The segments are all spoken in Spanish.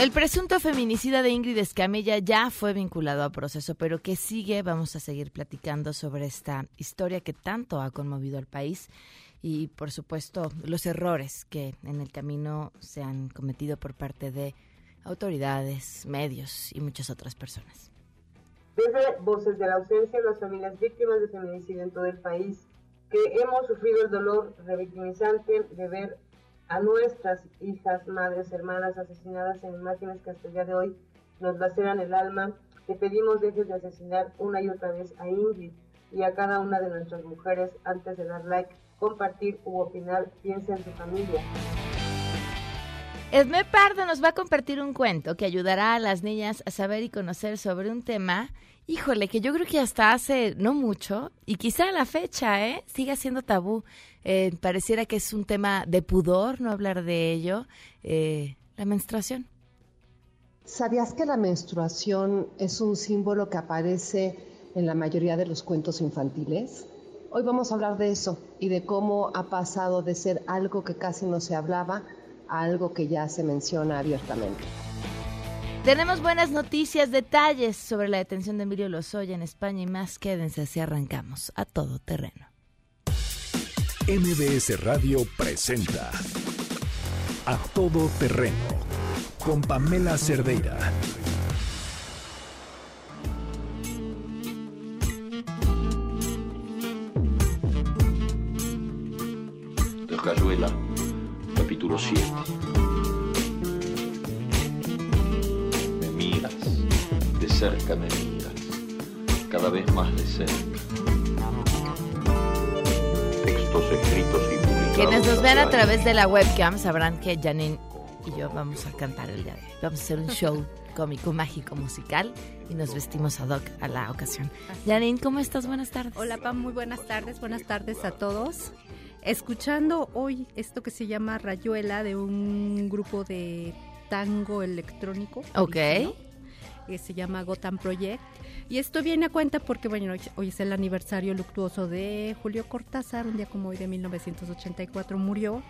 El presunto feminicida de Ingrid Escamilla ya fue vinculado a proceso, pero que sigue, vamos a seguir platicando sobre esta historia que tanto ha conmovido al país y, por supuesto, los errores que en el camino se han cometido por parte de autoridades, medios y muchas otras personas. Desde Voces de la Ausencia, las familias víctimas de feminicidio en todo el país, que hemos sufrido el dolor revictimizante de ver a nuestras hijas, madres, hermanas asesinadas en imágenes que hasta el día de hoy nos laceran el alma. Te pedimos dejes de asesinar una y otra vez a Ingrid y a cada una de nuestras mujeres antes de dar like, compartir u opinar. Piensa en tu familia. Esme Pardo nos va a compartir un cuento que ayudará a las niñas a saber y conocer sobre un tema híjole, que yo creo que hasta hace no mucho, y quizá a la fecha, ¿eh? siga siendo tabú. Eh, pareciera que es un tema de pudor no hablar de ello, eh, la menstruación. ¿Sabías que la menstruación es un símbolo que aparece en la mayoría de los cuentos infantiles? Hoy vamos a hablar de eso y de cómo ha pasado de ser algo que casi no se hablaba a algo que ya se menciona abiertamente. Tenemos buenas noticias, detalles sobre la detención de Emilio Lozoya en España y más. Quédense así arrancamos a todo terreno. MBS Radio presenta A Todo Terreno con Pamela Cerdeira. Capítulo 7. cerca me miras, cada vez más de cerca. Textos escritos y publicados. Quienes nos ven a través de la webcam sabrán que Janine y yo vamos a cantar el día de hoy. Vamos a hacer un show cómico, mágico, musical y nos vestimos ad hoc a la ocasión. Janine, ¿cómo estás? Buenas tardes. Hola, Pam, muy buenas tardes. Buenas tardes a todos. Escuchando hoy esto que se llama Rayuela de un grupo de tango electrónico. Ok que se llama Gotham Project. Y esto viene a cuenta porque, bueno, hoy, es el aniversario luctuoso de Julio Cortázar, un día como hoy de 1984 murió.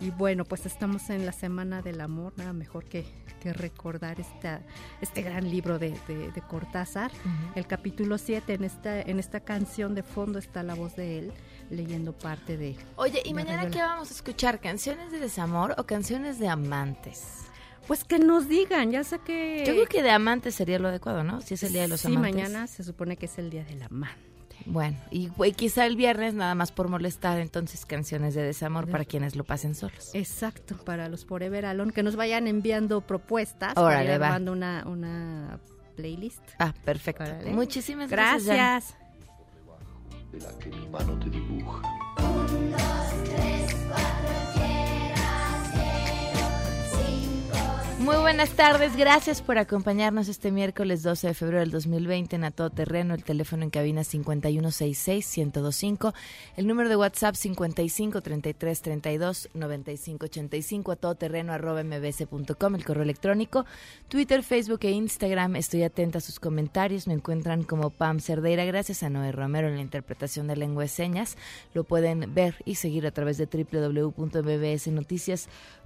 Y bueno, pues estamos en la Semana del Amor, nada mejor que, que recordar esta, este gran libro de, de, Cortázar. El capítulo 7, en esta, en esta canción de fondo está la voz de él leyendo parte de... Oye, ¿y mañana qué vamos a escuchar? ¿Canciones de desamor o canciones de amantes? Pues que nos digan, ya sé que... Yo creo que de amantes sería lo adecuado, ¿no? Si es el día de los amantes. Sí, mañana se supone que es el día del amante. Bueno, y, quizá el viernes nada más por molestar, entonces canciones de desamor para quienes lo pasen solos. Exacto, para los Forever Alone, que nos vayan enviando propuestas. Órale, para ir una, una playlist. Ah, perfecto. Muchísimas gracias. gracias. Que mi mano te dibuja. Muy buenas tardes, gracias por acompañarnos este miércoles 12 de febrero del 2020 en A Todo Terreno, el teléfono en cabina 5166-1025, el número de WhatsApp 5533329585, a todoterreno arroba mbs.com, el correo electrónico, Twitter, Facebook e Instagram, estoy atenta a sus comentarios, me encuentran como Pam Cerdeira, gracias a Noé Romero en la interpretación de lengua de señas, lo pueden ver y seguir a través de www.mbsnoticias.com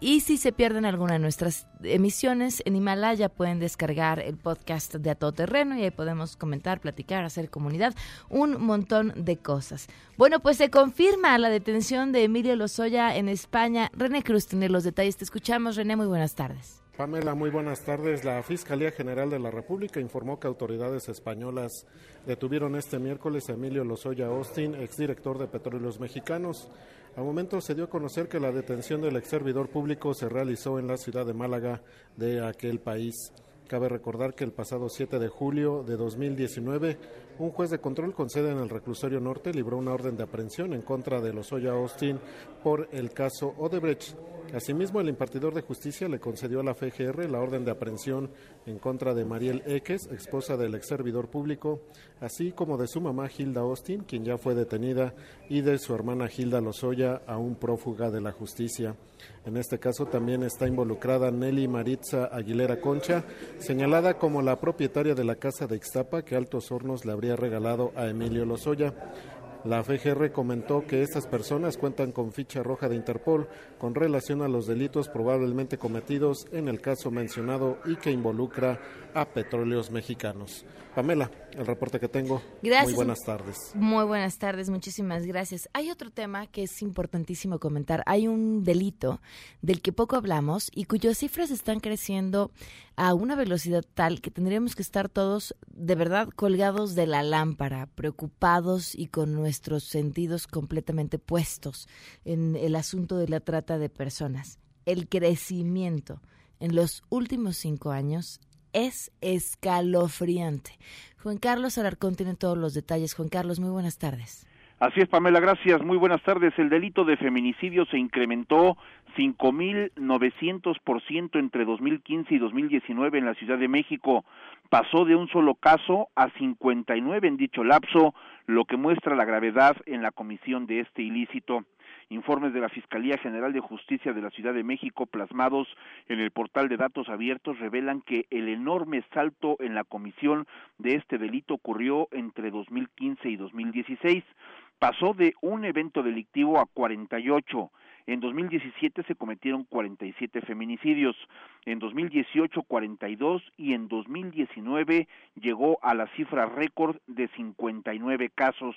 y si se pierden alguna de nuestras emisiones en Himalaya pueden descargar el podcast de A Todo Terreno y ahí podemos comentar, platicar, hacer comunidad, un montón de cosas. Bueno, pues se confirma la detención de Emilio Lozoya en España. René Cruz tiene los detalles. Te escuchamos, René. Muy buenas tardes. Pamela, muy buenas tardes. La Fiscalía General de la República informó que autoridades españolas detuvieron este miércoles a Emilio Lozoya Austin, exdirector de Petróleos Mexicanos. Al momento se dio a conocer que la detención del ex servidor público se realizó en la ciudad de Málaga de aquel país. Cabe recordar que el pasado 7 de julio de 2019, un juez de control con sede en el reclusorio norte libró una orden de aprehensión en contra de Lozoya Austin por el caso Odebrecht. Asimismo, el impartidor de justicia le concedió a la FGR la orden de aprehensión en contra de Mariel Eques, esposa del ex servidor público, así como de su mamá Hilda Austin, quien ya fue detenida, y de su hermana Hilda Lozoya, aún prófuga de la justicia. En este caso también está involucrada Nelly Maritza Aguilera Concha, señalada como la propietaria de la casa de Ixtapa que Altos Hornos le habría regalado a Emilio Lozoya. La FGR comentó que estas personas cuentan con ficha roja de Interpol con relación a los delitos probablemente cometidos en el caso mencionado y que involucra a petróleos mexicanos. Pamela, el reporte que tengo. Gracias. Muy buenas tardes. Muy buenas tardes, muchísimas gracias. Hay otro tema que es importantísimo comentar. Hay un delito del que poco hablamos y cuyas cifras están creciendo a una velocidad tal que tendríamos que estar todos de verdad colgados de la lámpara, preocupados y con nuestros sentidos completamente puestos en el asunto de la trata de personas. El crecimiento en los últimos cinco años es escalofriante. Juan Carlos Alarcón tiene todos los detalles. Juan Carlos, muy buenas tardes. Así es, Pamela, gracias. Muy buenas tardes. El delito de feminicidio se incrementó 5.900% entre 2015 y 2019 en la Ciudad de México. Pasó de un solo caso a 59 en dicho lapso, lo que muestra la gravedad en la comisión de este ilícito. Informes de la Fiscalía General de Justicia de la Ciudad de México plasmados en el portal de datos abiertos revelan que el enorme salto en la comisión de este delito ocurrió entre 2015 y 2016. Pasó de un evento delictivo a 48. En 2017 se cometieron 47 feminicidios, en 2018 42 y en 2019 llegó a la cifra récord de 59 casos.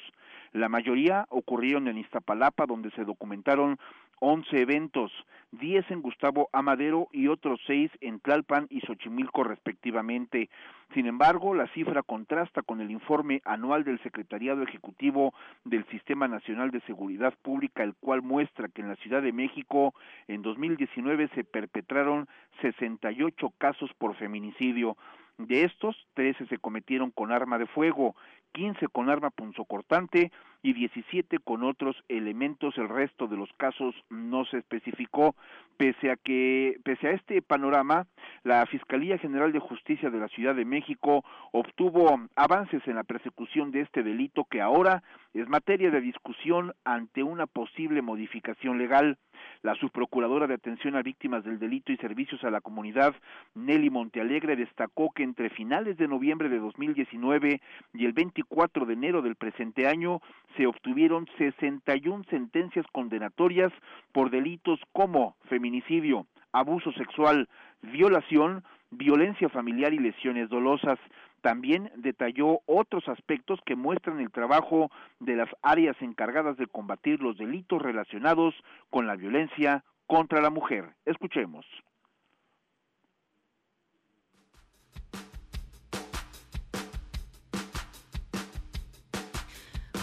La mayoría ocurrieron en Iztapalapa, donde se documentaron 11 eventos, 10 en Gustavo Amadero y otros 6 en Tlalpan y Xochimilco respectivamente. Sin embargo, la cifra contrasta con el informe anual del Secretariado Ejecutivo del Sistema Nacional de Seguridad Pública, el cual muestra que en la Ciudad de México en 2019 se perpetraron 68 casos por feminicidio. De estos, 13 se cometieron con arma de fuego, 15 con arma punzocortante y 17 con otros elementos. El resto de los casos no se especificó. Pese a que, pese a este panorama, la Fiscalía General de Justicia de la Ciudad de México obtuvo avances en la persecución de este delito que ahora es materia de discusión ante una posible modificación legal. La subprocuradora de atención a víctimas del delito y servicios a la comunidad, Nelly Montealegre, destacó que entre finales de noviembre de 2019 y el 24 de enero del presente año se obtuvieron 61 sentencias condenatorias por delitos como feminicidio, abuso sexual, violación, violencia familiar y lesiones dolosas. También detalló otros aspectos que muestran el trabajo de las áreas encargadas de combatir los delitos relacionados con la violencia contra la mujer. Escuchemos.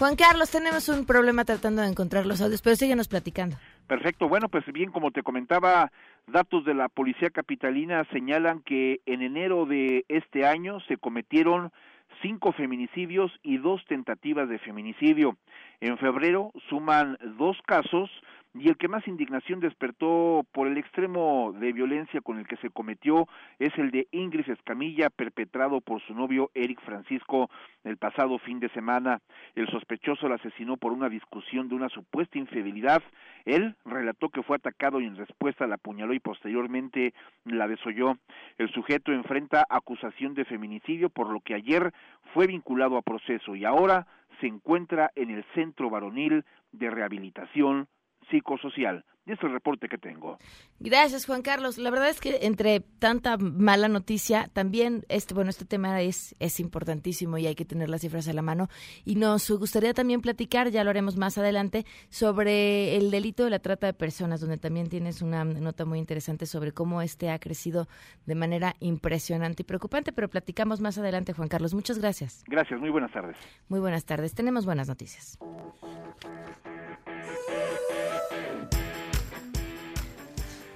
Juan Carlos, tenemos un problema tratando de encontrar los audios, pero síguenos platicando. Perfecto, bueno, pues bien, como te comentaba, datos de la Policía Capitalina señalan que en enero de este año se cometieron cinco feminicidios y dos tentativas de feminicidio. En febrero suman dos casos y el que más indignación despertó por el extremo de violencia con el que se cometió es el de Ingrid Escamilla, perpetrado por su novio Eric Francisco el pasado fin de semana. El sospechoso la asesinó por una discusión de una supuesta infidelidad. Él relató que fue atacado y en respuesta la apuñaló y posteriormente la desolló. El sujeto enfrenta acusación de feminicidio, por lo que ayer fue vinculado a proceso y ahora se encuentra en el Centro Varonil de Rehabilitación psicosocial. Y es el reporte que tengo. Gracias, Juan Carlos. La verdad es que entre tanta mala noticia, también este, bueno, este tema es, es importantísimo y hay que tener las cifras a la mano. Y nos gustaría también platicar, ya lo haremos más adelante, sobre el delito de la trata de personas, donde también tienes una nota muy interesante sobre cómo este ha crecido de manera impresionante y preocupante, pero platicamos más adelante, Juan Carlos. Muchas gracias. Gracias, muy buenas tardes. Muy buenas tardes. Tenemos buenas noticias.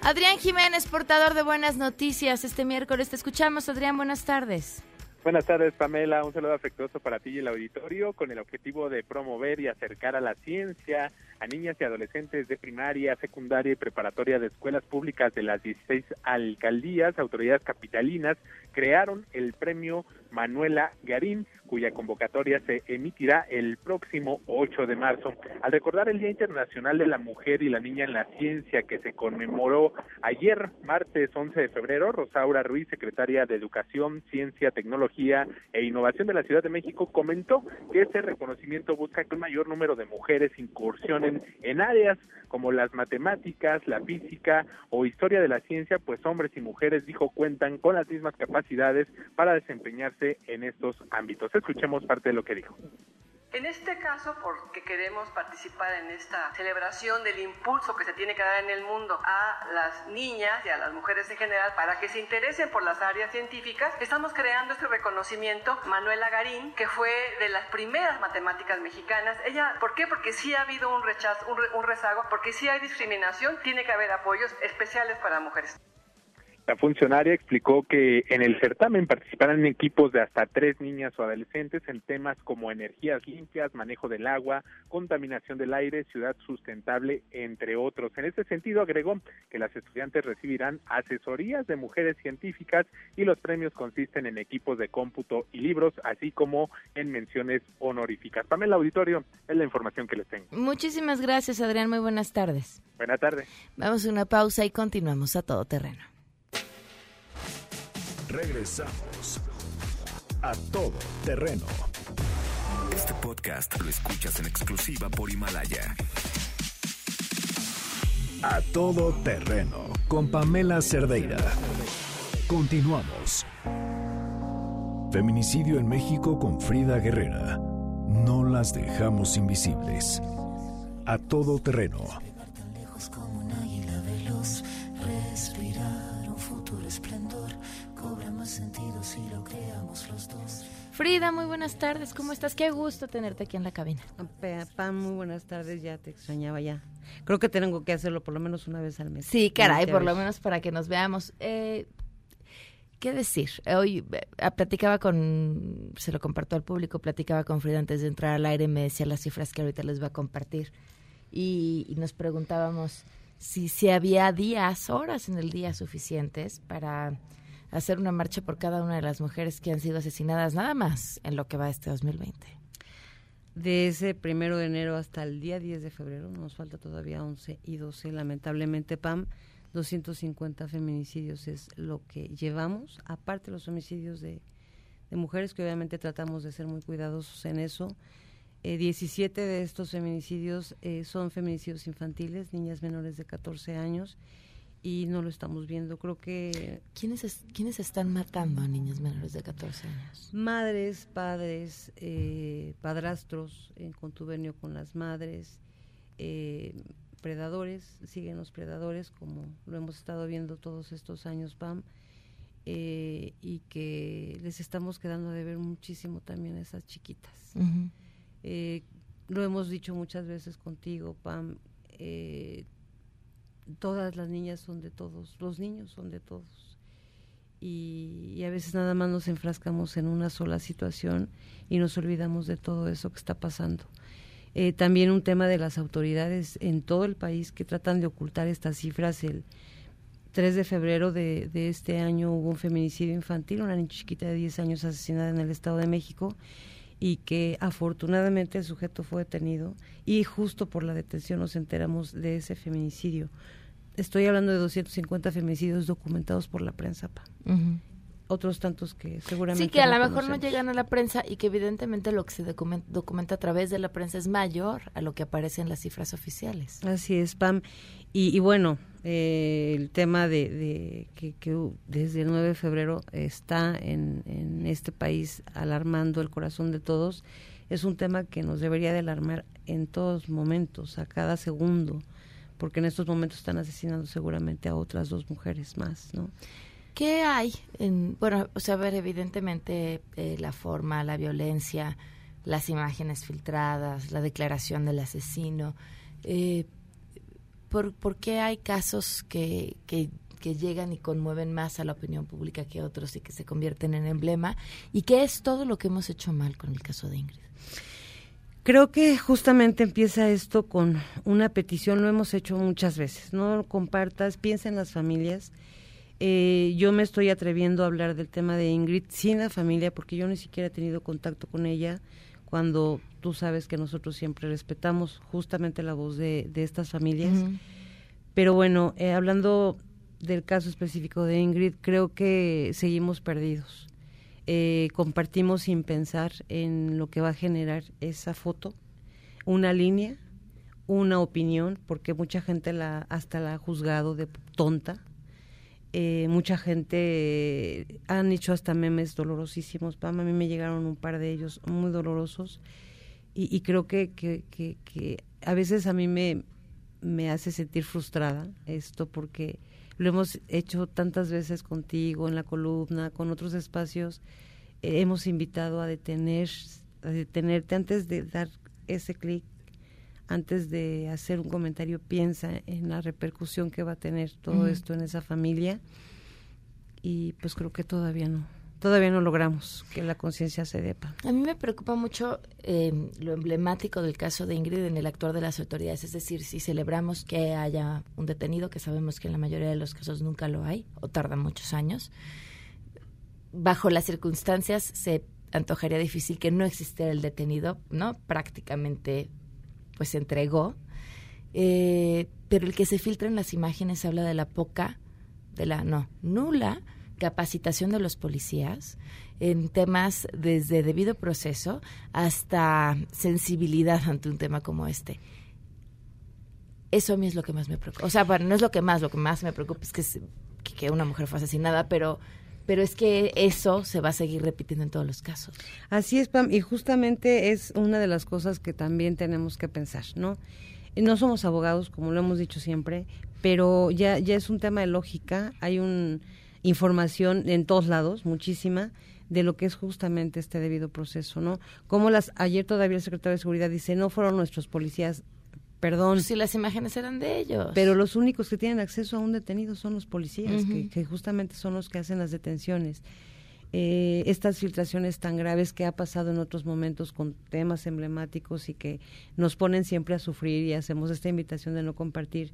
Adrián Jiménez, portador de buenas noticias. Este miércoles te escuchamos. Adrián, buenas tardes. Buenas tardes, Pamela. Un saludo afectuoso para ti y el auditorio con el objetivo de promover y acercar a la ciencia a niñas y adolescentes de primaria, secundaria y preparatoria de escuelas públicas de las 16 alcaldías, autoridades capitalinas, crearon el premio Manuela Garín, cuya convocatoria se emitirá el próximo 8 de marzo. Al recordar el Día Internacional de la Mujer y la Niña en la Ciencia que se conmemoró ayer, martes 11 de febrero, Rosaura Ruiz, secretaria de Educación, Ciencia, Tecnología e Innovación de la Ciudad de México, comentó que este reconocimiento busca que un mayor número de mujeres incursionen en áreas como las matemáticas, la física o historia de la ciencia, pues hombres y mujeres, dijo, cuentan con las mismas capacidades para desempeñarse en estos ámbitos. Escuchemos parte de lo que dijo. En este caso, porque queremos participar en esta celebración del impulso que se tiene que dar en el mundo a las niñas y a las mujeres en general para que se interesen por las áreas científicas, estamos creando este reconocimiento. Manuela Garín, que fue de las primeras matemáticas mexicanas, ella, ¿por qué? Porque sí ha habido un rechazo, un, rezago, porque sí hay discriminación, tiene que haber apoyos especiales para mujeres. La funcionaria explicó que en el certamen participarán equipos de hasta tres niñas o adolescentes en temas como energías limpias, manejo del agua, contaminación del aire, ciudad sustentable, entre otros. En este sentido, agregó que las estudiantes recibirán asesorías de mujeres científicas y los premios consisten en equipos de cómputo y libros, así como en menciones honoríficas. Pamela Auditorio, es la información que les tengo. Muchísimas gracias, Adrián. Muy buenas tardes. Buenas tardes. Vamos a una pausa y continuamos a todo terreno. Regresamos a todo terreno. Este podcast lo escuchas en exclusiva por Himalaya. A todo terreno con Pamela Cerdeira. Continuamos. Feminicidio en México con Frida Guerrera. No las dejamos invisibles. A todo terreno. como un águila veloz, respirar un futuro esplendor más sentido si lo creamos los dos. Frida, muy buenas tardes. ¿Cómo estás? Qué gusto tenerte aquí en la cabina. Pam, muy buenas tardes. Ya te extrañaba ya. Creo que tengo que hacerlo por lo menos una vez al mes. Sí, caray, por lo menos para que nos veamos. Eh, ¿Qué decir? Hoy eh, platicaba con, se lo comparto al público, platicaba con Frida antes de entrar al aire, me decía las cifras que ahorita les voy a compartir y, y nos preguntábamos si, si había días, horas en el día suficientes para hacer una marcha por cada una de las mujeres que han sido asesinadas, nada más en lo que va este 2020. De ese primero de enero hasta el día 10 de febrero, nos falta todavía 11 y 12, lamentablemente, PAM, 250 feminicidios es lo que llevamos, aparte los homicidios de, de mujeres, que obviamente tratamos de ser muy cuidadosos en eso. Eh, 17 de estos feminicidios eh, son feminicidios infantiles, niñas menores de 14 años, y no lo estamos viendo. Creo que... ¿Quiénes, es, ¿quiénes están matando a niñas menores de 14 años? Madres, padres, eh, padrastros en contubernio con las madres, eh, predadores, siguen los predadores, como lo hemos estado viendo todos estos años, Pam, eh, y que les estamos quedando de ver muchísimo también a esas chiquitas. Uh -huh. eh, lo hemos dicho muchas veces contigo, Pam, eh, todas las niñas son de todos, los niños son de todos. Y, y, a veces nada más nos enfrascamos en una sola situación y nos olvidamos de todo eso que está pasando. Eh, también un tema de las autoridades en todo el país que tratan de ocultar estas cifras. El 3 de febrero de, de este año hubo un feminicidio infantil, una niña chiquita de 10 años asesinada en el Estado de México y que afortunadamente el sujeto fue detenido y justo por la detención nos enteramos de ese feminicidio. Estoy hablando de 250 feminicidios documentados por la prensa. Pa. Otros tantos que seguramente. Sí, que a no lo mejor no llegan a la prensa y que evidentemente lo que se documenta, documenta, a través de la prensa es mayor a lo que aparece en las cifras oficiales. Así es, Pam. Y, y bueno, eh, el tema de, de que, que, desde el 9 de febrero está en, en este país alarmando el corazón de todos es un tema que nos debería de alarmar en todos momentos, a cada segundo, porque en estos momentos están asesinando seguramente a otras dos mujeres más, ¿no? ¿Qué hay? En, bueno, o sea, ver evidentemente eh, la forma, la violencia, las imágenes filtradas, la declaración del asesino. Eh, ¿por, ¿Por qué hay casos que, que que llegan y conmueven más a la opinión pública que otros y que se convierten en emblema y qué es todo lo que hemos hecho mal con el caso de Ingrid. Creo que justamente empieza esto con una petición, lo hemos hecho muchas veces, no compartas, piensa en las familias. Eh, yo me estoy atreviendo a hablar del tema de Ingrid sin la familia porque yo ni siquiera he tenido contacto con ella cuando tú sabes que nosotros siempre respetamos justamente la voz de, estas familias. Pero bueno, eh, hablando del caso específico de Ingrid, creo que seguimos perdidos eh, compartimos sin pensar en lo que va a generar esa foto, una línea, una opinión, porque mucha gente la hasta la ha juzgado de tonta. Eh, mucha gente han hecho hasta memes dolorosísimos. a mí me llegaron un par de ellos muy dolorosos y, creo que, que, que, a veces a mí me, me hace sentir frustrada esto porque lo hemos hecho tantas veces contigo en la columna, con otros espacios. Eh, hemos invitado a detener, a detenerte antes de dar ese clic, antes de hacer un comentario, piensa en la repercusión que va a tener todo esto en esa familia. Y pues creo que todavía no todavía no logramos que la conciencia se depa. A mí me preocupa mucho eh, lo emblemático del caso de Ingrid en el actuar de las autoridades, es decir, si celebramos que haya un detenido, que sabemos que en la mayoría de los casos nunca lo hay o tarda muchos años, bajo las circunstancias se antojaría difícil que no existiera el detenido, ¿no? Prácticamente pues se entregó. Eh, pero el que se filtra en las imágenes habla de la poca, de la no, nula capacitación de los policías en temas desde debido proceso hasta sensibilidad ante un tema como este. Eso a mí es lo que más me preocupa. O sea, bueno, no es lo que más, lo que más me preocupa es que, que una mujer fue asesinada, pero pero es que eso se va a seguir repitiendo en todos los casos. Así es, Pam, y justamente es una de las cosas que también tenemos que pensar, ¿no? No somos abogados, como lo hemos dicho siempre, pero ya, ya es un tema de lógica, hay un información en todos lados, muchísima, de lo que es justamente este debido proceso, ¿no? Como las ayer todavía el secretario de Seguridad dice, no fueron nuestros policías, perdón. Si las imágenes eran de ellos. Pero los únicos que tienen acceso a un detenido son los policías, que, justamente son los que hacen las detenciones. Eh, estas filtraciones tan graves que ha pasado en otros momentos con temas emblemáticos y que nos ponen siempre a sufrir y hacemos esta invitación de no compartir.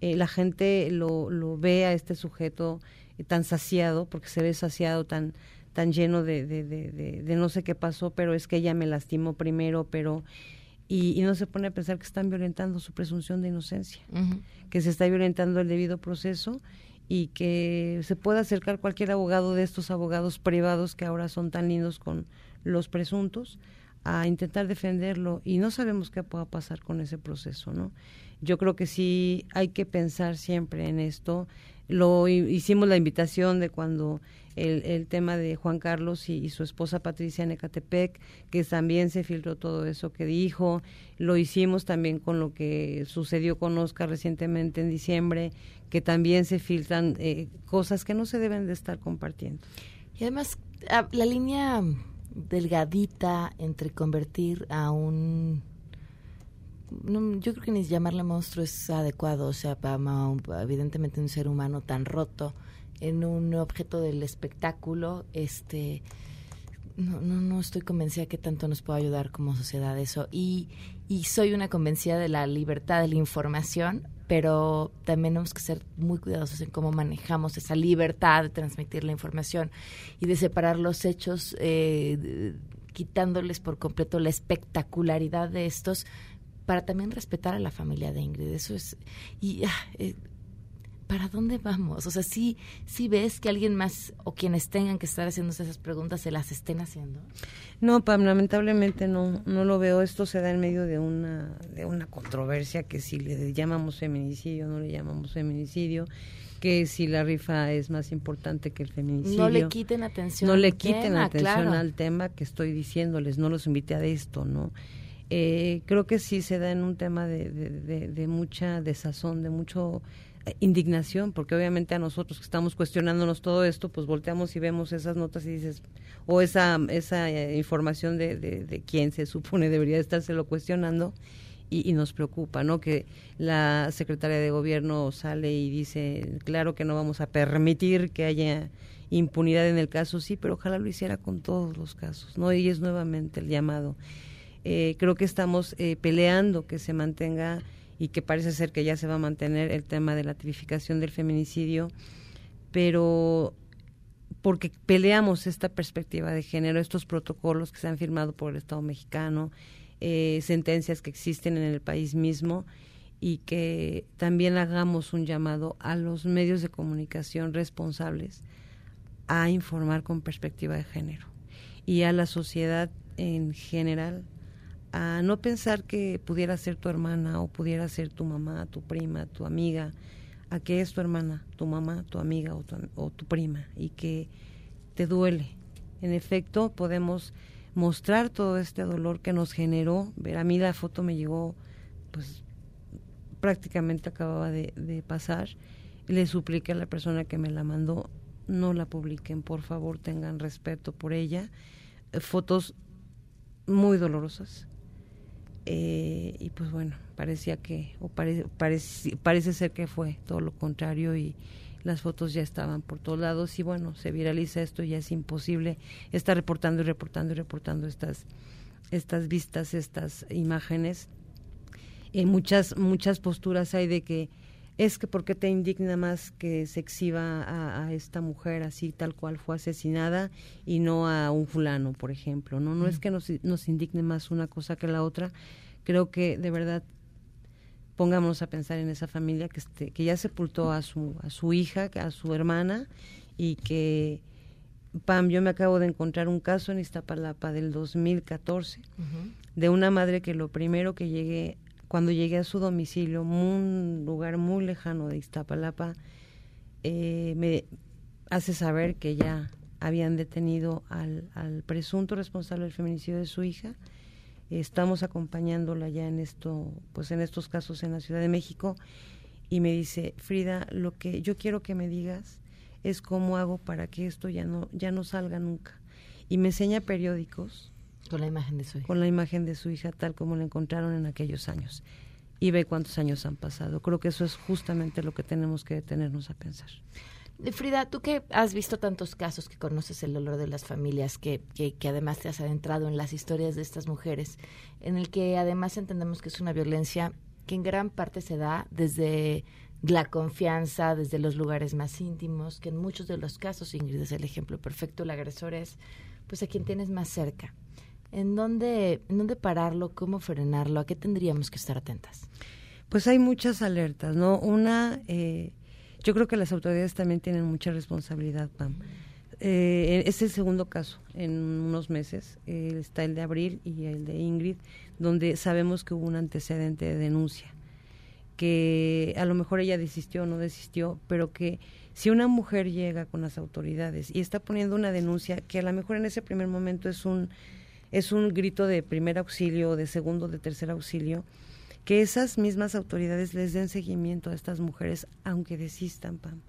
Eh, la gente lo, lo ve a este sujeto tan saciado, porque se ve saciado, tan, tan lleno de, de, de, no sé qué pasó, pero es que ella me lastimó primero, pero... Y, no se pone a pensar que están violentando su presunción de inocencia, que se está violentando el debido proceso y que se puede acercar cualquier abogado de estos abogados privados que ahora son tan lindos con los presuntos a intentar defenderlo y no sabemos qué pueda pasar con ese proceso, ¿no? Yo creo que sí hay que pensar siempre en esto, lo hicimos la invitación de cuando el, el tema de Juan Carlos y, su esposa Patricia en que también se filtró todo eso que dijo. Lo hicimos también con lo que sucedió con Oscar recientemente en diciembre, que también se filtran eh, cosas que no se deben de estar compartiendo. Y además, ah, la línea delgadita entre convertir a un yo creo que ni llamarle monstruo es adecuado, o sea, para evidentemente un ser humano tan roto en un objeto del espectáculo, este no, no, no estoy convencida que tanto nos pueda ayudar como sociedad eso. Y, y soy una convencida de la libertad de la información, pero también tenemos que ser muy cuidadosos en cómo manejamos esa libertad de transmitir la información y de separar los hechos, eh, quitándoles por completo la espectacularidad de estos para también respetar a la familia de Ingrid. Eso es. Y. Ah, eh, ¿Para dónde vamos? O sea, sí, sí ves que alguien más o quienes tengan que estar haciéndose esas preguntas se las estén haciendo. No, Pam, lamentablemente no, no lo veo. Esto se da en medio de una, de una controversia que si le llamamos feminicidio, no le llamamos feminicidio que si la rifa es más importante que el feminicidio. No le quiten atención. No le quiten atención al tema que estoy diciéndoles, no los invité a esto, ¿no? Eh, creo que sí se da en un tema de, de, mucha desazón, de mucho eh, indignación, porque obviamente a nosotros que estamos cuestionándonos todo esto, pues volteamos y vemos esas notas y dices, o esa, esa eh, información de, de, quién se supone debería estárselo cuestionando, y, nos preocupa, ¿no? Que la secretaria de gobierno sale y dice, claro que no vamos a permitir que haya impunidad en el caso, sí, pero ojalá lo hiciera con todos los casos, ¿no? Y es nuevamente el llamado. Eh, creo que estamos eh, peleando que se mantenga y que parece ser que ya se va a mantener el tema de la tipificación del feminicidio, pero porque peleamos esta perspectiva de género, estos protocolos que se han firmado por el Estado mexicano, eh, sentencias que existen en el país mismo y que también hagamos un llamado a los medios de comunicación responsables a informar con perspectiva de género y a la sociedad en general a no pensar que pudiera ser tu hermana o pudiera ser tu mamá, tu prima, tu amiga, a que es tu hermana, tu mamá, tu amiga o tu, o tu prima y que te duele. En efecto, podemos mostrar todo este dolor que nos generó. Ver, a mí la foto me llegó, pues prácticamente acababa de, de pasar. Le supliqué a la persona que me la mandó, no la publiquen, por favor, tengan respeto por ella. Eh, fotos muy dolorosas. Eh, y pues bueno, parecía que, o parece, parece ser que fue todo lo contrario y, las fotos ya estaban por todos lados y bueno, se viraliza esto y ya es imposible estar reportando y reportando y reportando estas, estas vistas, estas imágenes. En muchas, muchas posturas hay de que es que porque te indigna más que se exhiba a, esta mujer así tal cual fue asesinada y no a un fulano, por ejemplo. No, no es que nos, nos indigne más una cosa que la otra. Creo que de verdad pongámonos a pensar en esa familia que, este, que ya sepultó a su, a su hija, a su hermana, y que, Pam, yo me acabo de encontrar un caso en Iztapalapa del 2014, de una madre que lo primero que llegué, cuando llegué a su domicilio, un lugar muy lejano de Iztapalapa, eh, me hace saber que ya habían detenido al, presunto responsable del feminicidio de su hija, estamos acompañándola ya en esto, pues en estos casos en la Ciudad de México y me dice, Frida, lo que yo quiero que me digas es cómo hago para que esto ya no ya no salga nunca. Y me enseña periódicos con la imagen de su hija. Con la imagen de su hija tal como la encontraron en aquellos años. Y ve cuántos años han pasado. Creo que eso es justamente lo que tenemos que detenernos a pensar. Frida, tú que has visto tantos casos, que conoces el dolor de las familias, que, que, además te has adentrado en las historias de estas mujeres, en el que además entendemos que es una violencia que en gran parte se da desde la confianza, desde los lugares más íntimos, que en muchos de los casos, Ingrid es el ejemplo perfecto, el agresor es pues a quien tienes más cerca. ¿En dónde, en dónde pararlo? ¿Cómo frenarlo? ¿A qué tendríamos que estar atentas? Pues hay muchas alertas, ¿no? Una... Eh, yo creo que las autoridades también tienen mucha responsabilidad, Pam. Eh, es el segundo caso en unos meses. Eh, está el de Abril y el de Ingrid, donde sabemos que hubo un antecedente de denuncia. Que a lo mejor ella desistió o no desistió, pero que si una mujer llega con las autoridades y está poniendo una denuncia, que a lo mejor en ese primer momento es un, es un grito de primer auxilio, de segundo, de tercer auxilio, que esas mismas autoridades les den seguimiento a estas mujeres, aunque desistan, Pam.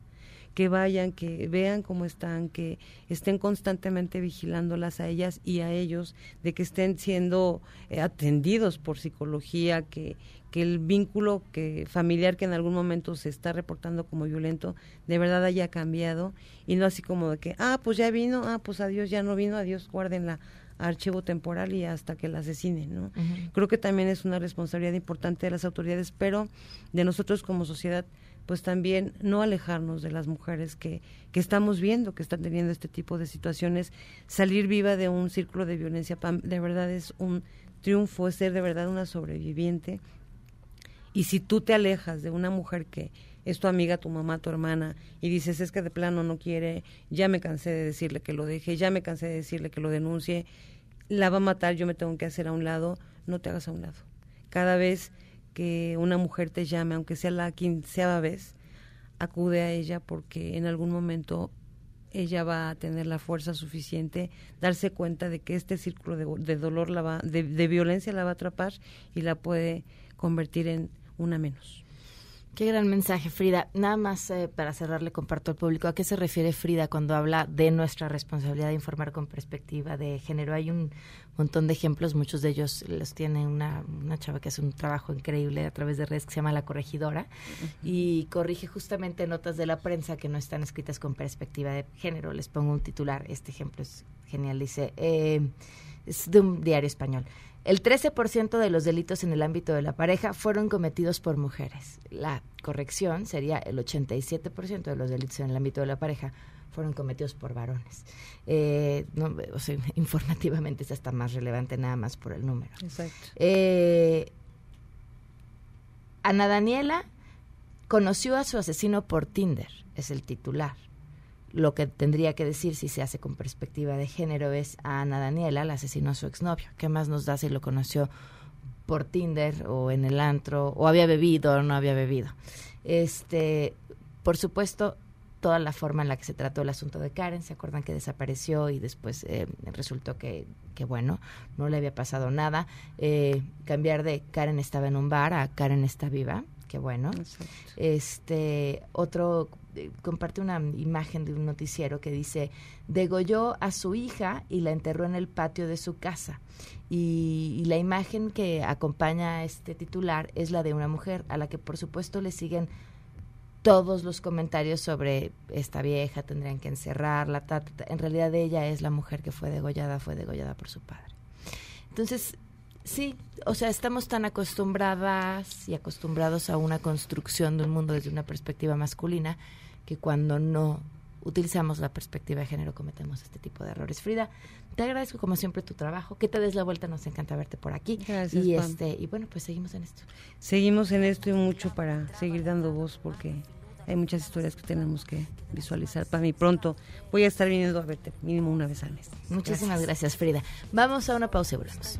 Que vayan, que vean cómo están, que estén constantemente vigilándolas a ellas y a ellos, de que estén siendo eh, atendidos por psicología, que, que el vínculo que familiar que en algún momento se está reportando como violento de verdad haya cambiado y no así como de que ah pues ya vino ah pues adiós ya no vino adiós guárdenla archivo temporal y hasta que la asesinen. ¿no? Creo que también es una responsabilidad importante de las autoridades, pero de nosotros como sociedad, pues también no alejarnos de las mujeres que, que estamos viendo que están teniendo este tipo de situaciones. Salir viva de un círculo de violencia, de verdad es un triunfo, es ser de verdad una sobreviviente. Y si tú te alejas de una mujer que es tu amiga, tu mamá, tu hermana, y dices, es que de plano no quiere, ya me cansé de decirle que lo deje, ya me cansé de decirle que lo denuncie, la va a matar, yo me tengo que hacer a un lado, no te hagas a un lado. Cada vez que una mujer te llame, aunque sea la quinceava vez, acude a ella porque en algún momento ella va a tener la fuerza suficiente, darse cuenta de que este círculo de, dolor, la va, de, de violencia la va a atrapar y la puede convertir en una menos. Qué gran mensaje, Frida. Nada más eh, para cerrarle comparto al público. ¿A qué se refiere Frida cuando habla de nuestra responsabilidad de informar con perspectiva de género? Hay un montón de ejemplos, muchos de ellos los tiene una, una chava que hace un trabajo increíble a través de redes que se llama La Corregidora y corrige justamente notas de la prensa que no están escritas con perspectiva de género. Les pongo un titular, este ejemplo es genial, dice, eh, es de un diario español. El 13% de los delitos en el ámbito de la pareja fueron cometidos por mujeres. La corrección sería el 87% de los delitos en el ámbito de la pareja fueron cometidos por varones. Eh, no, o sea, informativamente es hasta más relevante nada más por el número. Exacto. Eh, Ana Daniela conoció a su asesino por Tinder, es el titular. Lo que tendría que decir si se hace con perspectiva de género es a Ana Daniela, la asesinó a su exnovio. ¿Qué más nos da si lo conoció por Tinder o en el antro o había bebido o no había bebido? Este, por supuesto, toda la forma en la que se trató el asunto de Karen. ¿Se acuerdan que desapareció y después eh, resultó que, que, bueno, no le había pasado nada? Eh, cambiar de Karen estaba en un bar a Karen está viva. Qué bueno. Exacto. Este, otro comparte una imagen de un noticiero que dice, degolló a su hija y la enterró en el patio de su casa. Y, la imagen que acompaña a este titular es la de una mujer a la que por supuesto le siguen todos los comentarios sobre esta vieja, tendrían que encerrarla, ta, ta, ta. en realidad ella es la mujer que fue degollada, fue degollada por su padre. Entonces, sí, o sea, estamos tan acostumbradas y acostumbrados a una construcción de un mundo desde una perspectiva masculina que cuando no utilizamos la perspectiva de género cometemos este tipo de errores. Frida, te agradezco como siempre tu trabajo, que te des la vuelta, nos encanta verte por aquí. Gracias, y Pam. este y bueno, pues seguimos en esto. Seguimos en esto y mucho para seguir dando voz porque hay muchas historias que tenemos que visualizar. Para mí pronto voy a estar viniendo a verte mínimo una vez al mes. Muchísimas gracias, gracias Frida. Vamos a una pausa y volvemos.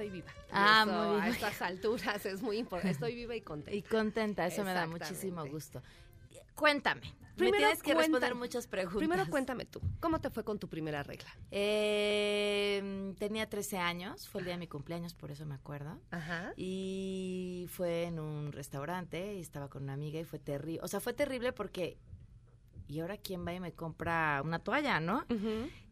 Estoy viva. Ah, Eso, muy bien. A estas alturas es muy importante. Estoy viva y contenta. Y contenta, eso me da muchísimo gusto. Cuéntame. Primero me tienes que cuenta- responder muchas preguntas. Primero cuéntame tú, ¿cómo te fue con tu primera regla? Eh, tenía 13 años, fue el día de mi cumpleaños, por eso me acuerdo. Ajá. Y fue en un restaurante y estaba con una amiga y fue terrible. O sea, fue terrible porque ¿y ahora quién va y me compra una toalla, no?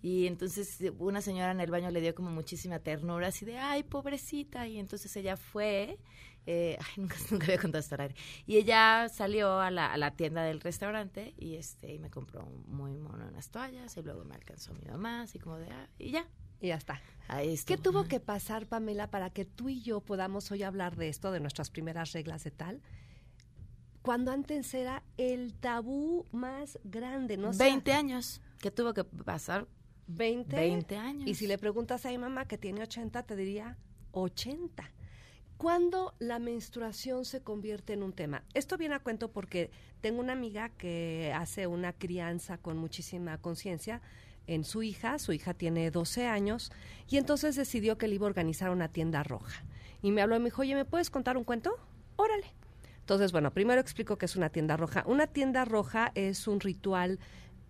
Y entonces eh, una señora en el baño le dio como muchísima ternura, así de, ay, pobrecita. Y entonces ella fue, eh, ay, nunca, nunca había contado esta. Y ella salió a la, a la tienda del restaurante y este y me compró muy mono unas toallas y luego me alcanzó mi mamá, así como de, ah, y ya. Y ya está. Ahí ¿Qué tuvo que pasar, Pamela, para que tú y yo podamos hoy hablar de esto, de nuestras primeras reglas de tal? Cuando antes era el tabú más grande, ¿no? O sea, 20 años. ¿Qué tuvo que pasar? 20. 20 años. Y si le preguntas a mi mamá que tiene 80, te diría 80. ¿Cuándo la menstruación se convierte en un tema? Esto viene a cuento porque tengo una amiga que hace una crianza con muchísima conciencia en su hija, su hija tiene 12 años, y entonces decidió que le iba a organizar una tienda roja. Y me habló y me dijo, oye, ¿me puedes contar un cuento? Órale. Entonces, bueno, primero explico qué es una tienda roja. Una tienda roja es un ritual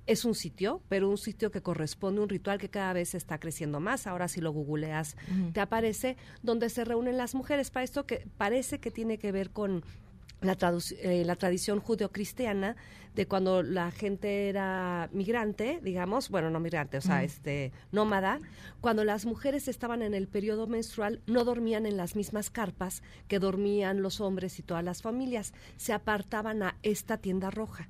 es un sitio, pero un sitio que corresponde a un ritual que cada vez está creciendo más. Ahora si lo googleas, te aparece donde se reúnen las mujeres. Para esto que parece que tiene que ver con la, eh, la tradición judeocristiana de cuando la gente era migrante, digamos, bueno, no migrante, o sea, este, nómada, cuando las mujeres estaban en el periodo menstrual, no dormían en las mismas carpas que dormían los hombres y todas las familias, se apartaban a esta tienda roja.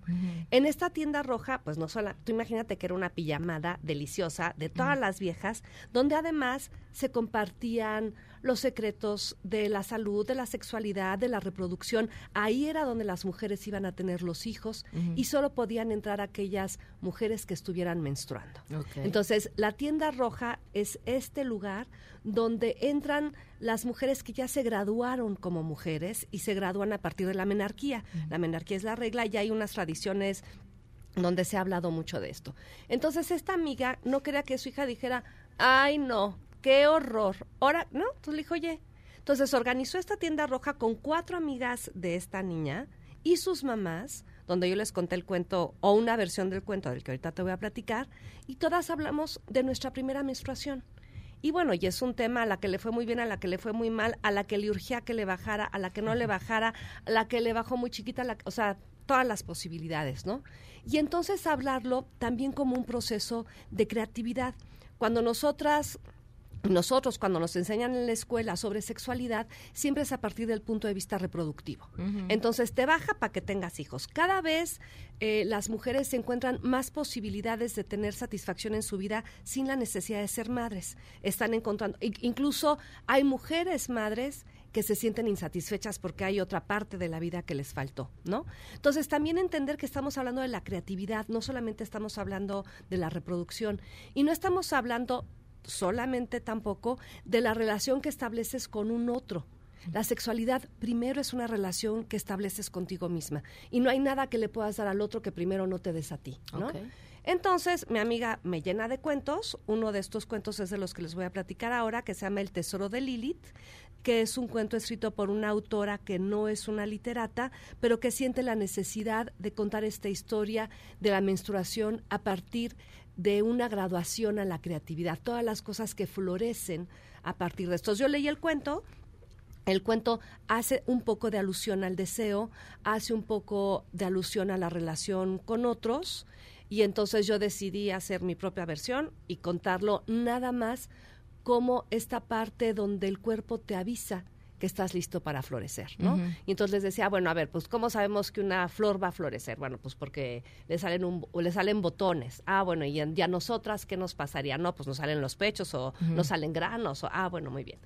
En esta tienda roja, pues no solo, tú imagínate que era una pijamada deliciosa de todas las viejas, donde además se compartían los secretos de la salud, de la sexualidad, de la reproducción. Ahí era donde las mujeres iban a tener los hijos y solo podían entrar aquellas mujeres que estuvieran menstruando. Entonces, la tienda roja es este lugar donde entran las mujeres que ya se graduaron como mujeres y se gradúan a partir de la menarquía. La menarquía es la regla y hay unas tradiciones donde se ha hablado mucho de esto. Entonces, esta amiga no quería que su hija dijera, ay no, qué horror. Ahora, ¿no? Entonces le dijo, oye. Entonces organizó esta tienda roja con cuatro amigas de esta niña y sus mamás, donde yo les conté el cuento o una versión del cuento del que ahorita te voy a platicar, y todas hablamos de nuestra primera menstruación. Y bueno, y es un tema a la que le fue muy bien, a la que le fue muy mal, a la que le urgía que le bajara, a la que no le bajara, a la que le bajó muy chiquita, la- o sea, todas las posibilidades, ¿no? Y entonces hablarlo también como un proceso de creatividad. Cuando nosotras nosotros cuando nos enseñan en la escuela sobre sexualidad, siempre es a partir del punto de vista reproductivo. Entonces te baja para que tengas hijos. Cada vez eh, las mujeres se encuentran más posibilidades de tener satisfacción en su vida sin la necesidad de ser madres. Están encontrando, incluso hay mujeres madres que se sienten insatisfechas porque hay otra parte de la vida que les faltó, ¿no? Entonces también entender que estamos hablando de la creatividad, no solamente estamos hablando de la reproducción y no estamos hablando solamente tampoco de la relación que estableces con un otro. La sexualidad primero es una relación que estableces contigo misma y no hay nada que le puedas dar al otro que primero no te des a ti. Entonces, mi amiga me llena de cuentos. Uno de estos cuentos es de los que les voy a platicar ahora, que se llama El Tesoro de Lilith, que es un cuento escrito por una autora que no es una literata, pero que siente la necesidad de contar esta historia de la menstruación a partir de una graduación a la creatividad, todas las cosas que florecen a partir de esto. Yo leí el cuento, el cuento hace un poco de alusión al deseo, hace un poco de alusión a la relación con otros y entonces yo decidí hacer mi propia versión y contarlo nada más como esta parte donde el cuerpo te avisa que estás listo para florecer, ¿no? Y entonces les decía, bueno, a ver, pues ¿cómo sabemos que una flor va a florecer? Bueno, pues porque le salen un, o le salen botones. Ah, bueno, y, a nosotras qué nos pasaría? No, pues nos salen los pechos o nos salen granos o ah, bueno, muy bien.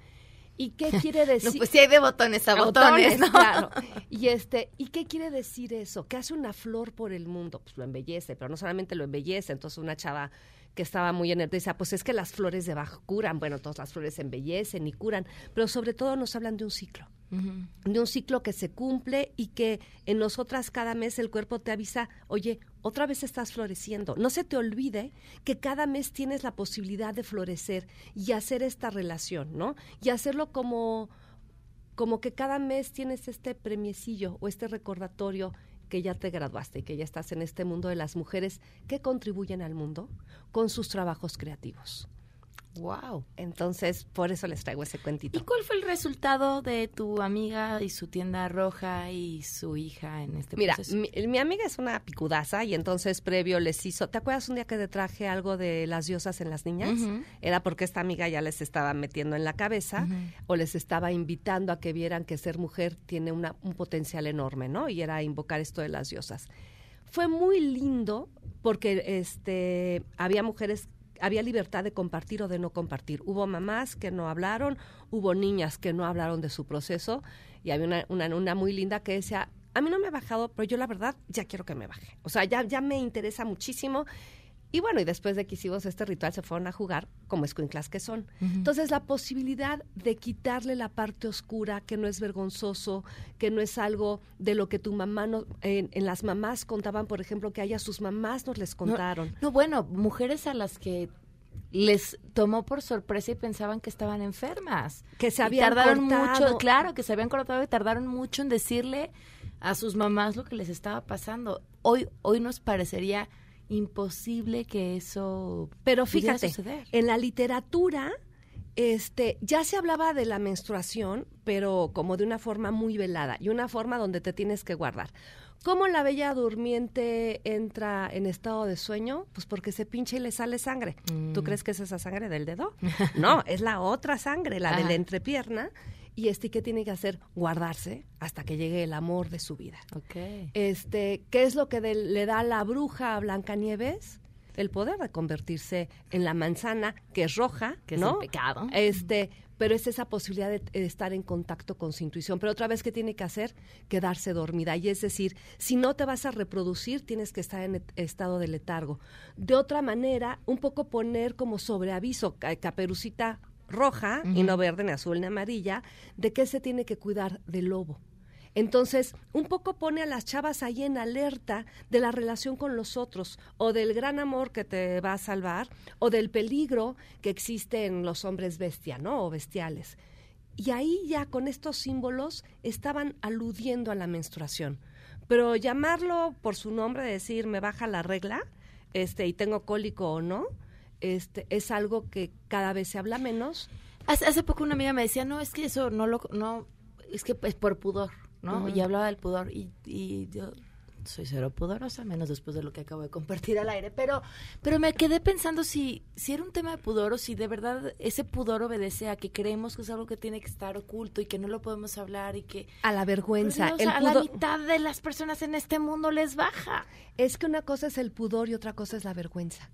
¿Y qué quiere decir? No, pues sí hay de botones a botones, ¿no? claro. Y este, ¿y qué quiere decir eso? ¿Qué hace una flor por el mundo? Pues lo embellece, pero no solamente lo embellece, entonces una chava que estaba muy en el decía, pues es que las flores debajo curan, bueno, todas las flores embellecen y curan, pero sobre todo nos hablan de un ciclo de un ciclo que se cumple y que en nosotras cada mes el cuerpo te avisa, oye, otra vez estás floreciendo. No se te olvide que cada mes tienes la posibilidad de florecer y hacer esta relación, ¿no? Y hacerlo como, como que cada mes tienes este premiecillo o este recordatorio que ya te graduaste y que ya estás en este mundo de las mujeres que contribuyen al mundo con sus trabajos creativos. Wow. Entonces, por eso les traigo ese cuentito. ¿Y cuál fue el resultado de tu amiga y su tienda roja y su hija en este Mira, proceso? mi, mi amiga es una picudaza y entonces previo les hizo. ¿Te acuerdas un día que te traje algo de las diosas en las niñas? Era porque esta amiga ya les estaba metiendo en la cabeza o les estaba invitando a que vieran que ser mujer tiene una, un potencial enorme, ¿no? Y era invocar esto de las diosas. Fue muy lindo porque este había mujeres había libertad de compartir o de no compartir. Hubo mamás que no hablaron, hubo niñas que no hablaron de su proceso y había una, una, muy linda que decía, a mí no me ha bajado, pero yo la verdad ya quiero que me baje. O sea, ya, ya me interesa muchísimo. Y bueno, y después de que hicimos este ritual se fueron a jugar como escuinclas que son. Entonces, la posibilidad de quitarle la parte oscura, que no es vergonzoso, que no es algo de lo que tu mamá, no, en, en las mamás contaban, por ejemplo, que a ellas sus mamás nos les contaron. No, bueno, mujeres a las que les tomó por sorpresa y pensaban que estaban enfermas. Que se Y habían tardaron cortado. mucho, claro, que se habían cortado y tardaron mucho en decirle a sus mamás lo que les estaba pasando. Hoy, hoy nos parecería imposible que eso Pero fíjate, suceder. en la literatura este, ya se hablaba de la menstruación, pero como de una forma muy velada y una forma donde te tienes que guardar. ¿Cómo la bella durmiente entra en estado de sueño? Pues porque se pincha y le sale sangre. ¿Tú Mm. crees que es esa sangre del dedo? No, es la otra sangre, la de la entrepierna. Y este, ¿qué tiene que hacer? Guardarse hasta que llegue el amor de su vida. Ok. Este, ¿qué es lo que de- le da la bruja a Blancanieves? El poder de convertirse en la manzana que es roja, Que es ¿no? el pecado. Este, pero es esa posibilidad de, de estar en contacto con su intuición. Pero otra vez, ¿qué tiene que hacer? Quedarse dormida. Y es decir, si no te vas a reproducir, tienes que estar en estado de letargo. De otra manera, un poco poner como sobreaviso, ca- caperucita roja, y no verde, ni azul, ni amarilla, de que se tiene que cuidar del lobo. Entonces, un poco pone a las chavas ahí en alerta de la relación con los otros, o del gran amor que te va a salvar, o del peligro que existe en los hombres bestia, ¿no? O bestiales. Y ahí ya con estos símbolos estaban aludiendo a la menstruación. Pero llamarlo por su nombre, decir me baja la regla, este, y tengo cólico o no, este, es algo que cada vez se habla menos. Hace, hace poco una amiga me decía, no, es que eso no lo, no, es que es por pudor, ¿no? Y hablaba del pudor y, y yo soy cero pudorosa, menos después de lo que acabo de compartir al aire, pero, pero me quedé pensando si, si era un tema de pudor o si de verdad ese pudor obedece a que creemos que es algo que tiene que estar oculto y que no lo podemos hablar y que... A la vergüenza. Por Dios, el a la mitad de las personas en este mundo les baja. Es que una cosa es el pudor y otra cosa es la vergüenza.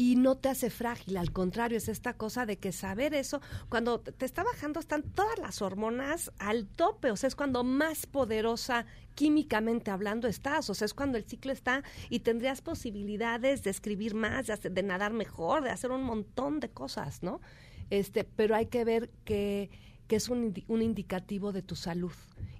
Y no te hace frágil, al contrario, es esta cosa de que saber eso, cuando te está bajando están todas las hormonas al tope, o sea, es cuando más poderosa químicamente hablando estás, o sea, es cuando el ciclo está y tendrías posibilidades de escribir más, de, hacer- de nadar mejor, de hacer un montón de cosas, ¿no? Este, pero hay que ver que, que es un, un indicativo de tu salud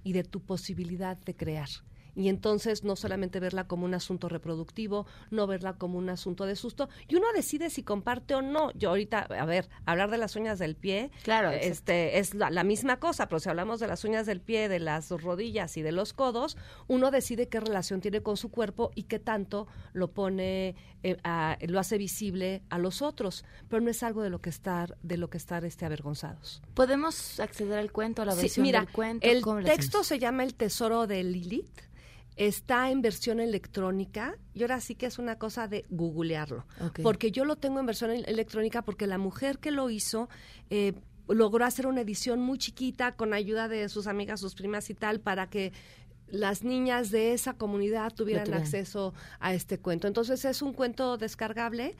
y de tu posibilidad de crear. Y entonces no solamente verla como un asunto reproductivo, no verla como un asunto de susto. Y uno decide si comparte o no. Yo ahorita, a ver, hablar de las uñas del pie, Claro, este, es la, la misma cosa, pero si hablamos de las uñas del pie, de las rodillas y de los codos, uno decide qué relación tiene con su cuerpo y qué tanto lo pone, eh, a- lo hace visible a los otros. Pero no es algo de lo que estar, de lo que estar este, avergonzados. ¿Podemos acceder al cuento, a la Sí, versión mira, del cuento? el ¿Cómo lo texto se llama El Tesoro de Lilith. Está en versión electrónica y ahora sí que es una cosa de googlearlo. Porque yo lo tengo en versión el- electrónica porque la mujer que lo hizo eh, logró hacer una edición muy chiquita con ayuda de sus amigas, sus primas y tal para que las niñas de esa comunidad tuvieran tuvieran. acceso a este cuento. Entonces es un cuento descargable.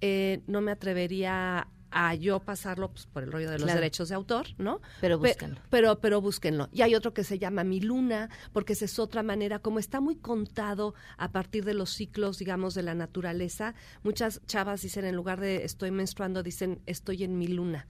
Eh, no me atrevería a yo pasarlo pues, por el rollo de los Claro. derechos de autor, ¿no? Pero Pe- búsquenlo. pero, pero búsquenlo. Y hay otro que se llama Mi Luna, porque esa es otra manera, como está muy contado a partir de los ciclos, digamos, de la naturaleza. Muchas chavas dicen, en lugar de estoy menstruando, dicen estoy en mi luna,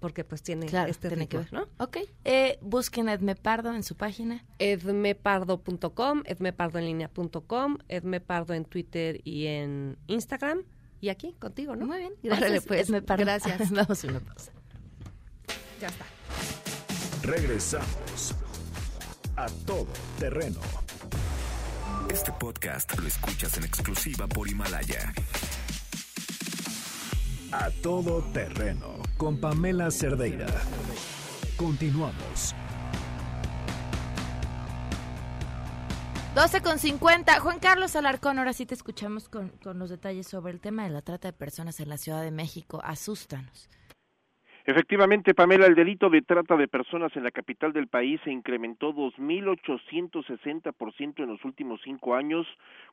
porque pues tiene Claro, este tiene que ritmo, ver. ¿no? Ok. Eh, busquen a Edme Pardo en su página. edmepardo.com, edmepardoenlinea.com, edmepardo en Twitter y en Instagram. Y aquí, contigo, ¿no? Muy bien, Órale, gracias. pues. Edme Pardo. Gracias. Vamos a una pausa. ya está. Regresamos a todo terreno. Este podcast lo escuchas en exclusiva por Himalaya. A todo terreno con Pamela Cerdeira. Continuamos. 12 con 50. Juan Carlos Alarcón, ahora sí te escuchamos con, con los detalles sobre el tema de la trata de personas en la Ciudad de México. Asústanos. Efectivamente, Pamela, el delito de trata de personas en la capital del país se incrementó 2.860% en los últimos cinco años,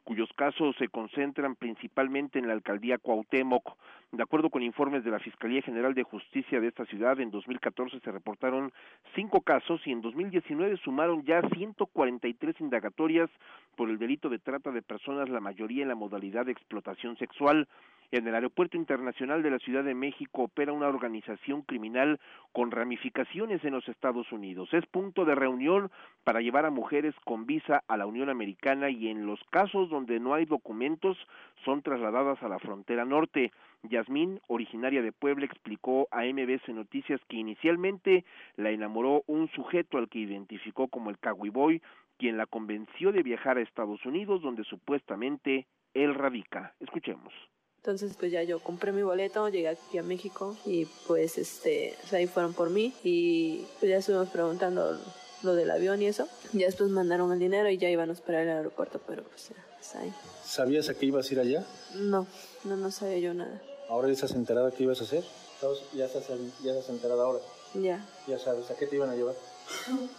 cuyos casos se concentran principalmente en la alcaldía Cuauhtémoc. De acuerdo con informes de la Fiscalía General de Justicia de esta ciudad, en 2014 se reportaron cinco casos y en 2019 sumaron ya 143 indagatorias por el delito de trata de personas, la mayoría en la modalidad de explotación sexual. En el Aeropuerto Internacional de la Ciudad de México opera una organización criminal con ramificaciones en los Estados Unidos. Es punto de reunión para llevar a mujeres con visa a la Unión Americana y en los casos donde no hay documentos son trasladadas a la frontera norte. Yasmín, originaria de Puebla, explicó a MBC Noticias que inicialmente la enamoró un sujeto al que identificó como el Caguiboy, quien la convenció de viajar a Estados Unidos, donde supuestamente él radica. Escuchemos. Entonces pues ya yo compré mi boleto, llegué aquí a México y pues este, pues, ahí fueron por mí y pues ya estuvimos preguntando lo del avión y eso. Ya después mandaron el dinero y ya iban a esperar el aeropuerto, pero pues ya, está ahí. ¿Sabías a qué ibas a ir allá? No, no, no sabía yo nada. ¿Ahora ya estás enterada qué ibas a hacer? Ya estás, ya estás enterada ahora. Ya. Ya sabes, ¿a qué te iban a llevar?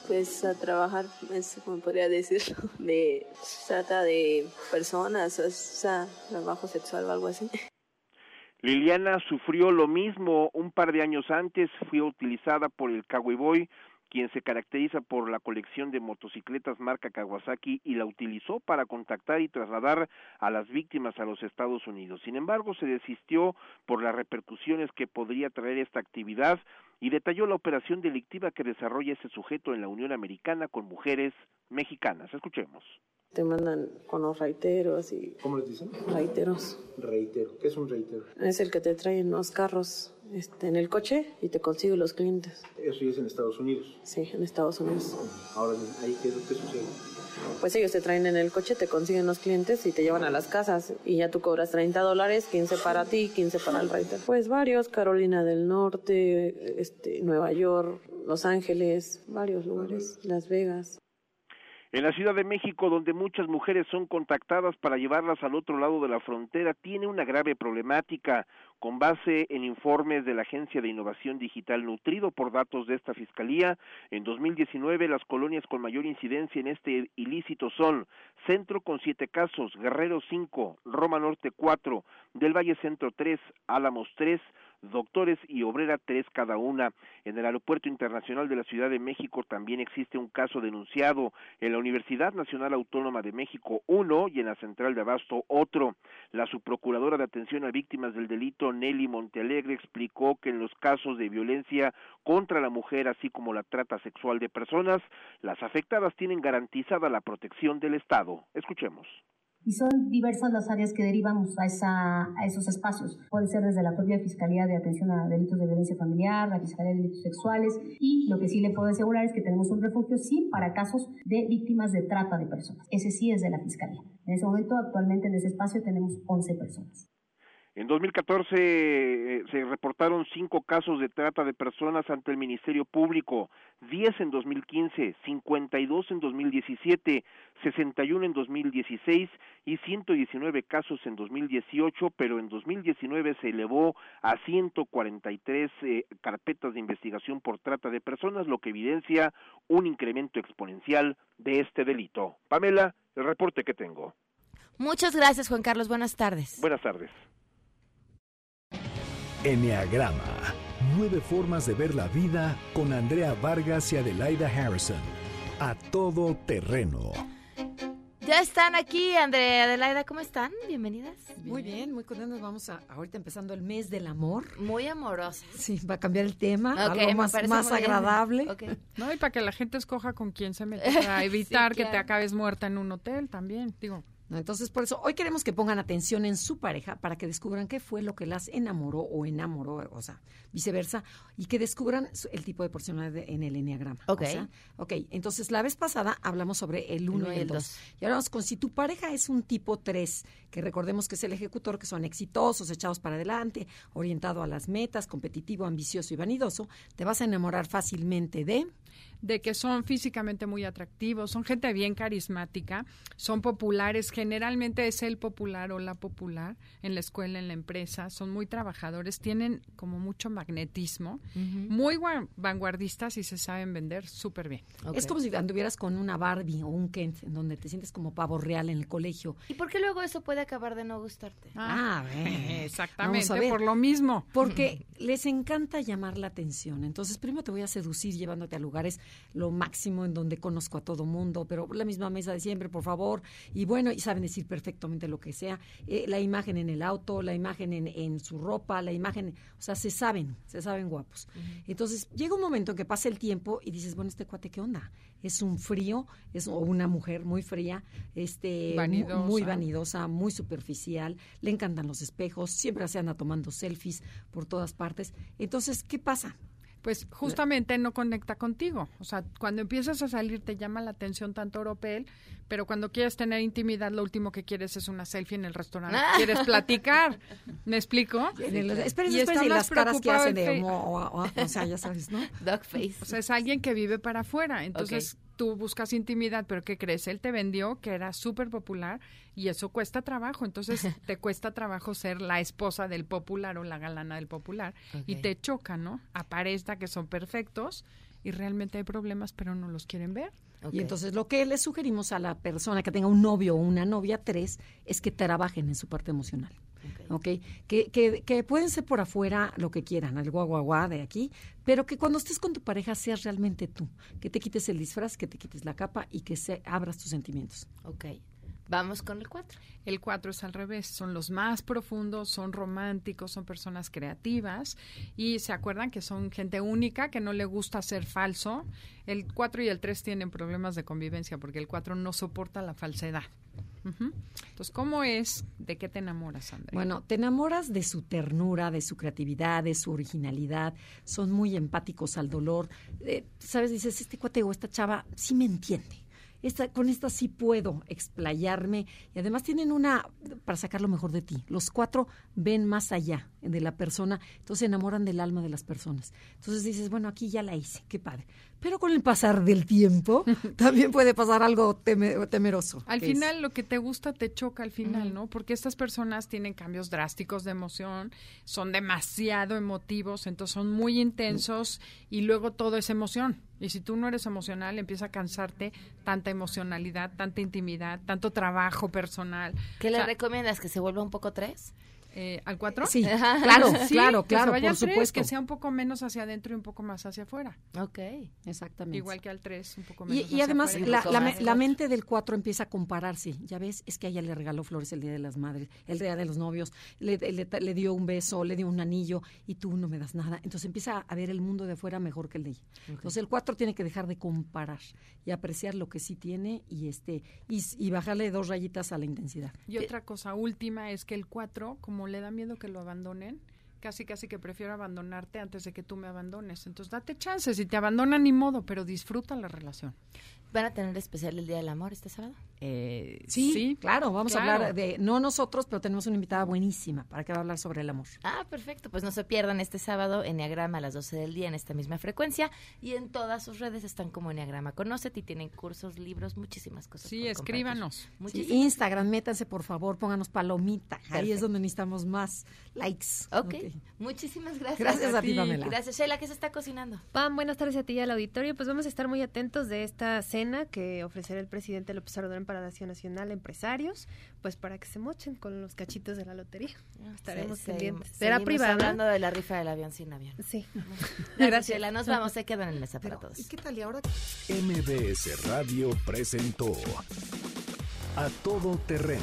Pues a trabajar, es como podría decir, de trata de personas, o sea, trabajo sexual o algo así. Liliana sufrió lo mismo un par de años antes, fue utilizada por el Boy, quien se caracteriza por la colección de motocicletas marca Kawasaki y la utilizó para contactar y trasladar a las víctimas a los Estados Unidos. Sin embargo, se desistió por las repercusiones que podría traer esta actividad y detalló la operación delictiva que desarrolla ese sujeto en la Unión Americana con mujeres mexicanas. Escuchemos. Te mandan con los reiteros y... ¿Cómo les dicen? Reiteros. Reitero. ¿Qué es un reitero? Es el que te trae en los carros este, en el coche y te consigue los clientes. ¿Eso ya es en Estados Unidos? Sí, en Estados Unidos. Ahora, ¿ahí qué, qué sucede? Pues ellos te traen en el coche, te consiguen los clientes y te llevan a las casas y ya tú cobras 30 dólares, 15 para ti, 15 para el reiter. Pues varios, Carolina del Norte, este, Nueva York, Los Ángeles, varios lugares, Las Vegas. En la Ciudad de México, donde muchas mujeres son contactadas para llevarlas al otro lado de la frontera, tiene una grave problemática. Con base en informes de la Agencia de Innovación Digital nutrido por datos de esta Fiscalía, en 2019 las colonias con mayor incidencia en este ilícito son Centro con siete casos, Guerrero cinco, Roma Norte cuatro, del Valle Centro tres, Álamos tres, doctores y obrera tres cada una. En el Aeropuerto Internacional de la Ciudad de México también existe un caso denunciado. En la Universidad Nacional Autónoma de México uno y en la Central de Abasto otro. La subprocuradora de atención a víctimas del delito Nelly Montealegre explicó que en los casos de violencia contra la mujer así como la trata sexual de personas, las afectadas tienen garantizada la protección del Estado. Escuchemos y son diversas las áreas que derivamos a, esa, a esos espacios. Puede ser desde la propia Fiscalía de Atención a Delitos de Violencia Familiar, la Fiscalía de Delitos Sexuales y lo que sí le puedo asegurar es que tenemos un refugio, sí, para casos de víctimas de trata de personas. Ese sí es de la Fiscalía. En ese momento, actualmente en ese espacio tenemos 11 personas. En 2014 eh, se reportaron cinco casos de trata de personas ante el Ministerio Público, 10 en 2015, 52 en 2017, 61 en 2016 y 119 casos en 2018, pero en 2019 se elevó a 143 eh, carpetas de investigación por trata de personas, lo que evidencia un incremento exponencial de este delito. Pamela, el reporte que tengo. Muchas gracias, Juan Carlos. Buenas tardes. Buenas tardes. Enneagrama. Nueve formas de ver la vida con Andrea Vargas y Adelaida Harrison. A todo terreno. Ya están aquí, Andrea, Adelaida, ¿cómo están? Bienvenidas. Muy bien, muy contentos. Vamos a, ahorita empezando el mes del amor. Muy amorosa. Sí, va a cambiar el tema, algo más, más agradable. No, y para que la gente escoja con quién se mete, para evitar que te acabes muerta en un hotel también, digo. Entonces, por eso hoy queremos que pongan atención en su pareja para que descubran qué fue lo que las enamoró o enamoró, o sea, viceversa, y que descubran el tipo de personalidad en el enneagrama. Ok. ok, entonces la vez pasada hablamos sobre el 1 y el 2. Y ahora vamos con si tu pareja es un tipo 3, que recordemos que es el ejecutor, que son exitosos, echados para adelante, orientado a las metas, competitivo, ambicioso y vanidoso, te vas a enamorar fácilmente de de que son físicamente muy atractivos, son gente bien carismática, son populares, generalmente es el popular o la popular en la escuela, en la empresa, son muy trabajadores, tienen como mucho magnetismo, muy vanguardistas y se saben vender súper bien. Es como si anduvieras con una Barbie o un Kent, en donde te sientes como pavo real en el colegio. ¿Y por qué luego eso puede acabar de no gustarte? Ah, exactamente, por lo mismo. Porque les encanta llamar la atención. Entonces, primero te voy a seducir llevándote a lugares lo máximo en donde conozco a todo mundo, pero la misma mesa de siempre, por favor. Y bueno, y saben decir perfectamente lo que sea. Eh, la imagen en el auto, la imagen en, su ropa, la imagen, o sea, se saben, se saben guapos. Entonces, llega un momento en que pasa el tiempo y dices, bueno, este cuate, ¿qué onda? Es un frío, es o una mujer muy fría, este, muy vanidosa, muy superficial, le encantan los espejos, siempre se anda tomando selfies por todas partes. Entonces, ¿qué pasa? Pues justamente no conecta contigo. O sea, cuando empiezas a salir te llama la atención tanto Oropel, pero cuando quieres tener intimidad, lo último que quieres es una selfie en el restaurante. Quieres platicar. ¿Me explico? Espera, Y espera, y las caras que hace de... o, o- o sea, ya sabes, ¿no? Dog face. O sea, es alguien que vive para afuera. Entonces, tú buscas intimidad, pero ¿qué crees? Él te vendió que era súper popular y eso cuesta trabajo. Entonces, te cuesta trabajo ser la esposa del popular o la galana del popular. Y te choca, ¿no? Aparenta que son perfectos y realmente hay problemas, pero no los quieren ver. Y entonces lo que le sugerimos a la persona que tenga un novio o una novia, tres, es que trabajen en su parte emocional. ¿ok? Que, que, que pueden ser por afuera lo que quieran, el guaguaguá de aquí, pero que cuando estés con tu pareja seas realmente tú, que te quites el disfraz, que te quites la capa y que se abras tus sentimientos. Ok. Vamos con el 4. El 4 es al revés, son los más profundos, son románticos, son personas creativas y se acuerdan que son gente única, que no le gusta ser falso. El 4 y el 3 tienen problemas de convivencia porque el 4 no soporta la falsedad. Entonces, ¿cómo es? ¿De qué te enamoras, Andrea? Bueno, te enamoras de su ternura, de su creatividad, de su originalidad, son muy empáticos al dolor. Eh, ¿Sabes? Dices, este cuate o esta chava sí me entiende. Esta, con esta sí puedo explayarme y además tienen una para sacar lo mejor de ti. Los cuatro ven más allá de la persona, entonces se enamoran del alma de las personas. Entonces dices, bueno, aquí ya la hice, qué padre. Pero con el pasar del tiempo también puede pasar algo teme- temeroso. Al es- final, lo que te gusta te choca al final, ¿no? Porque estas personas tienen cambios drásticos de emoción, son demasiado emotivos, entonces son muy intensos y luego todo es emoción. Y si tú no eres emocional, empieza a cansarte tanta emocionalidad, tanta intimidad, tanto trabajo personal. ¿Qué O le sea, recomiendas? ¿Que se vuelva un poco 3? Eh, ¿Al 4? Sí, claro, claro, que claro, se vaya por al supuesto. que sea un poco menos hacia adentro y un poco más hacia afuera. Ok. Exactamente. Igual que al 3, un poco Y, menos y hacia además afuera. la, la la mente del 4 empieza a compararse. Ya ves, es que a ella le regaló flores el Día de las Madres, el Día de los Novios, le, le- le dio un beso, le dio un anillo y tú no me das nada. Entonces empieza a ver el mundo de afuera mejor que el de ella. Entonces el 4 tiene que dejar de comparar y apreciar lo que sí tiene y este y, y bajarle dos rayitas a la intensidad. Y otra cosa última es que el 4, como le da miedo que lo abandonen, casi casi que prefiero abandonarte antes de que tú me abandones. Entonces date chance, si te abandonan ni modo, pero disfruta la relación. ¿Van a tener especial el Día del Amor este sábado? Eh, sí, claro, vamos a hablar de, no nosotros, pero tenemos una invitada buenísima para que va a hablar sobre el amor. Ah, perfecto. Pues no se pierdan este sábado Enneagrama a las 12 del día en esta misma frecuencia. Y en todas sus redes están como Enneagrama Conócete y tienen cursos, libros, muchísimas cosas. Sí, escríbanos. Sí, Instagram, métanse por favor, pónganos palomita. Ahí es donde necesitamos más likes. Ok. Muchísimas gracias. Gracias a ti, Pamela. Gracias, Sheila. ¿Qué se está cocinando? Pam, buenas tardes a ti y al auditorio. Pues vamos a estar muy atentos de esta cena que ofrecerá el presidente López Obrador en Palacio Nacional a empresarios, pues para que se mochen con los cachitos de la lotería. Estaremos Se- se- pendientes. Será privada. hablando de la rifa del avión sin avión. Sí. Gracias, Gracias. Sheila. Nos vamos. Se quedan en mesa para todos. ¿Y qué tal? ¿Y ahora? MBS Radio presentó A Todo Terreno